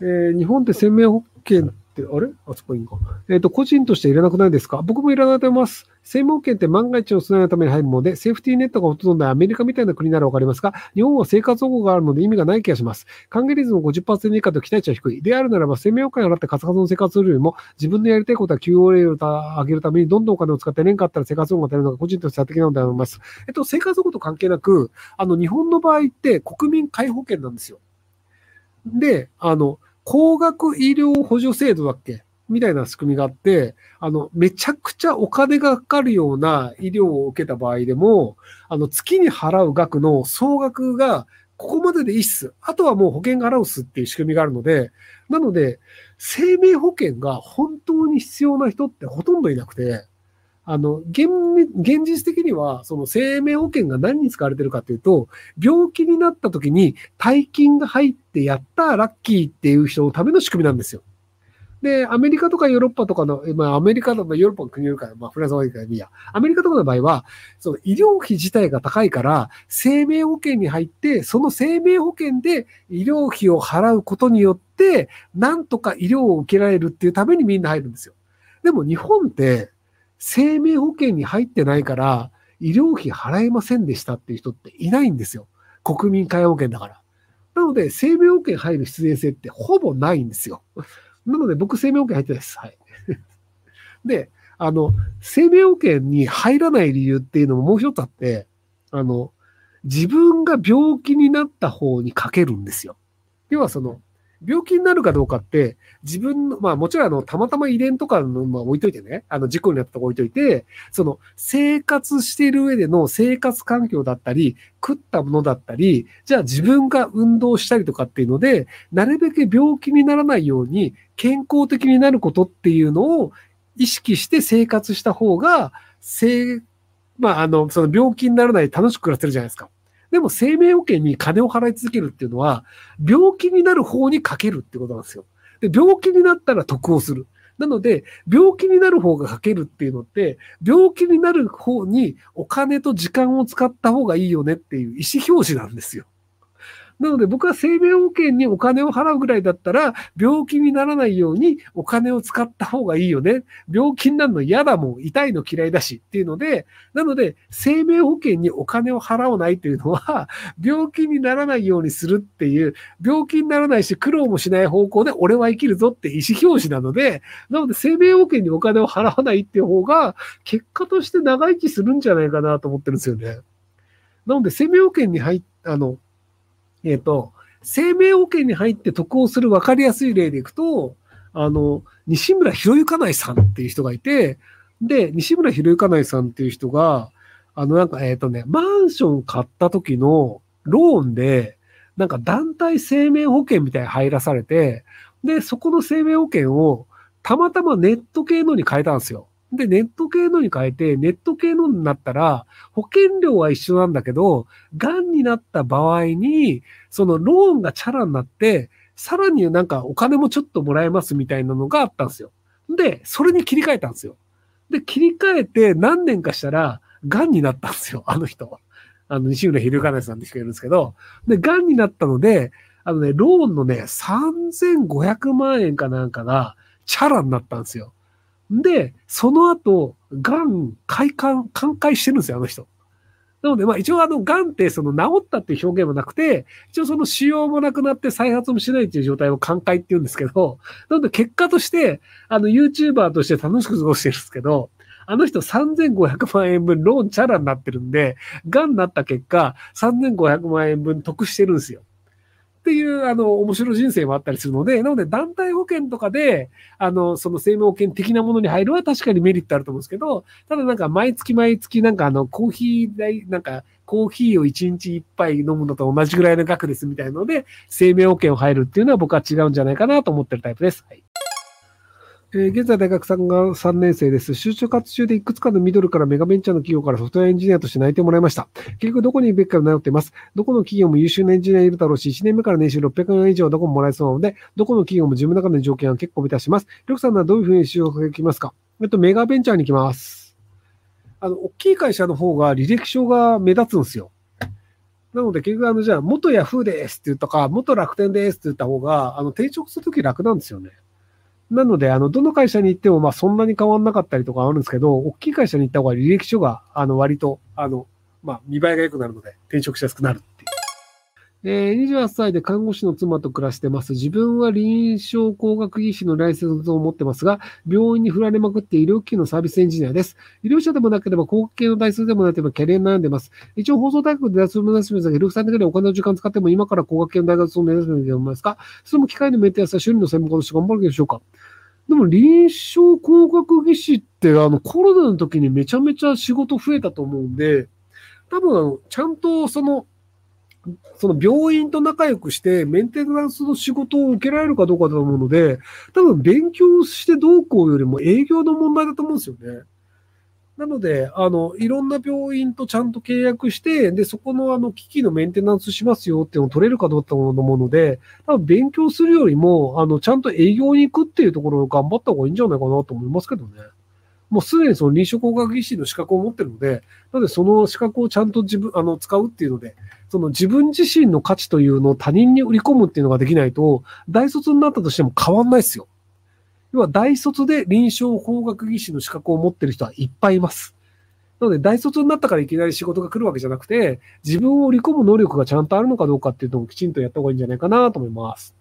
えー、日本って生命保険って、あれ？あそこいいんか。えっ、と、個人としていらなくないですか？僕もいらないと思います。生命保険って万が一の備えのために入るもので、セーフティーネットがほとんどないアメリカみたいな国ならわかりますが、日本は生活保護があるので意味がない気がします。還元率も50%以下と期待値は低い。であるならば、生命保険を払ってカツカツの生活するよりも、自分のやりたいことは QOL を上げるためにどんどんお金を使って年間あったら生活保護が足りるのが個人として最適なのではと思います。えっと、生活保護と関係なく、あの、日本の場合って国民皆保険なんですよ。で、あの、高額医療補助制度だっけ？みたいな仕組みがあって、あの、めちゃくちゃお金がかかるような医療を受けた場合でも、あの、月に払う額の総額が、ここまででいいっす。あとはもう保険が払うっすっていう仕組みがあるので、なので、生命保険が本当に必要な人ってほとんどいなくて、あの、現、現実的には、その生命保険が何に使われてるかというと、病気になった時に大金が入ってやったラッキーっていう人のための仕組みなんですよ。で、アメリカとかヨーロッパとかの、まあアメリカとかヨーロッパの国いるか、まあフランスはいいからいいや。アメリカとかの場合は、その医療費自体が高いから、生命保険に入って、その生命保険で医療費を払うことによって、なんとか医療を受けられるっていうためにみんな入るんですよ。でも日本って、生命保険に入ってないから、医療費払えませんでしたっていう人っていないんですよ。国民皆保険だから。なので、生命保険入る必然性ってほぼないんですよ。なので、僕、生命保険入ってないです。はい。で、あの、生命保険に入らない理由っていうのももう一つあって、あの、自分が病気になった方にかけるんですよ。要はその、病気になるかどうかって、自分の、まあもちろんあの、たまたま遺伝とかの、まあ置いといてね、あの、事故になったとこ置いといて、その、生活している上での生活環境だったり、食ったものだったり、じゃあ自分が運動したりとかっていうので、なるべく病気にならないように、健康的になることっていうのを意識して生活した方が、せまあ、あの、その病気にならない楽しく暮らせるじゃないですか。でも生命保険に金を払い続けるっていうのは、病気になる方にかけるってことなんですよ。で、病気になったら得をする。なので、病気になる方がかけるっていうのって、病気になる方にお金と時間を使った方がいいよねっていう意思表示なんですよ。なので僕は生命保険にお金を払うぐらいだったら、病気にならないようにお金を使った方がいいよね。病気になるの嫌だもん、痛いの嫌いだしっていうので、なので生命保険にお金を払わないっていうのは、病気にならないようにするっていう、病気にならないし苦労もしない方向で俺は生きるぞって意思表示なので、なので生命保険にお金を払わないっていう方が、結果として長生きするんじゃないかなと思ってるんですよね。なので生命保険に入っ、あの、えっ、と、生命保険に入って得をする分かりやすい例でいくと、あの、西村博之内さんっていう人がいて、で、西村博之内さんっていう人が、あの、なんか、えっ、とね、マンション買った時のローンで、なんか団体生命保険みたいに入らされて、で、そこの生命保険をたまたまネット系のに変えたんですよ。で、ネット系のに変えて、ネット系のになったら、保険料は一緒なんだけど、癌になった場合に、そのローンがチャラになって、さらになんかお金もちょっともらえますみたいなのがあったんですよ。で、それに切り替えたんですよ。で、切り替えて何年かしたら、癌になったんですよ、あの人は。あの、西村秀金さんって人がいるんですけど、で、癌になったので、あのね、ローンのね、3500万円かなんかが、チャラになったんですよ。で、その後、癌、開館、寛解してるんですよ、あの人。なので、まあ一応あの、癌ってその治ったっていう表現もなくて、一応その腫瘍もなくなって再発もしないっていう状態を寛解って言うんですけど、なので結果として、あの、YouTuber として楽しく過ごしてるんですけど、あの人3500万円分ローンチャラになってるんで、癌になった結果、3500万円分得してるんですよ。っていう、あの、面白い人生もあったりするので、なので団体保険とかで、あの、その生命保険的なものに入るは確かにメリットあると思うんですけど、ただなんか毎月毎月なんかあの、コーヒー代、なんか、コーヒーを1日1杯飲むのと同じぐらいの額ですみたいなので、生命保険を入るっていうのは僕は違うんじゃないかなと思ってるタイプです。はい。えー現在大学3が3年生です。就職活中でいくつかのミドルからメガベンチャーの企業からソフトウェアエンジニアとして内定をもらいました。結局どこに行くべきか迷っています。どこの企業も優秀なエンジニアいるだろうし、1年目から年収600万円以上はどこももらえそうなので、どこの企業も自分の中の条件は結構満たします。りょくさんはどういうふうに就職がきますか？えっと、メガベンチャーに行きます。あの、大きい会社の方が履歴書が目立つんですよ。なので、結局、あの、じゃあ、元ヤフーですって言ったか、元楽天ですって言った方が、あの、転職するとき楽なんですよね。なので、あの、どの会社に行っても、まあ、そんなに変わんなかったりとかあるんですけど、大きい会社に行った方が履歴書が、あの、割と、あの、まあ、見栄えが良くなるので、転職しやすくなる。えー、28歳で看護師の妻と暮らしてます。自分は臨床工学技師のライセンスを持ってますが、病院に振られまくって医療機器のサービスエンジニアです。医療者でもなければ、工学系の大数でもなければ、キャリア悩んでます。一応、放送大学で大卒を目指してますが、ヘルフさん的にお金の時間使っても、今から工学系の大学を目指すべきと思いますかそれも機械のメンテナンスや修理の専門家として頑張るでしょうかでも臨床工学技師って、あの、コロナの時にめちゃめちゃ仕事増えたと思うんで、多分、ちゃんとその、その病院と仲良くしてメンテナンスの仕事を受けられるかどうかだと思うので、多分勉強してどうこうよりも営業の問題だと思うんですよね。なので、あの、いろんな病院とちゃんと契約して、で、そこのあの、機器のメンテナンスしますよっていうのを取れるかどうかと思うので、多分勉強するよりも、あの、ちゃんと営業に行くっていうところを頑張った方がいいんじゃないかなと思いますけどね。もうすでにその臨床工学技師の資格を持ってるので、なのでその資格をちゃんと自分、あの、使うっていうので、その自分自身の価値というのを他人に売り込むっていうのができないと、大卒になったとしても変わんないですよ。要は大卒で臨床工学技師の資格を持ってる人はいっぱいいます。なので、大卒になったからいきなり仕事が来るわけじゃなくて、自分を売り込む能力がちゃんとあるのかどうかっていうのをきちんとやった方がいいんじゃないかなと思います。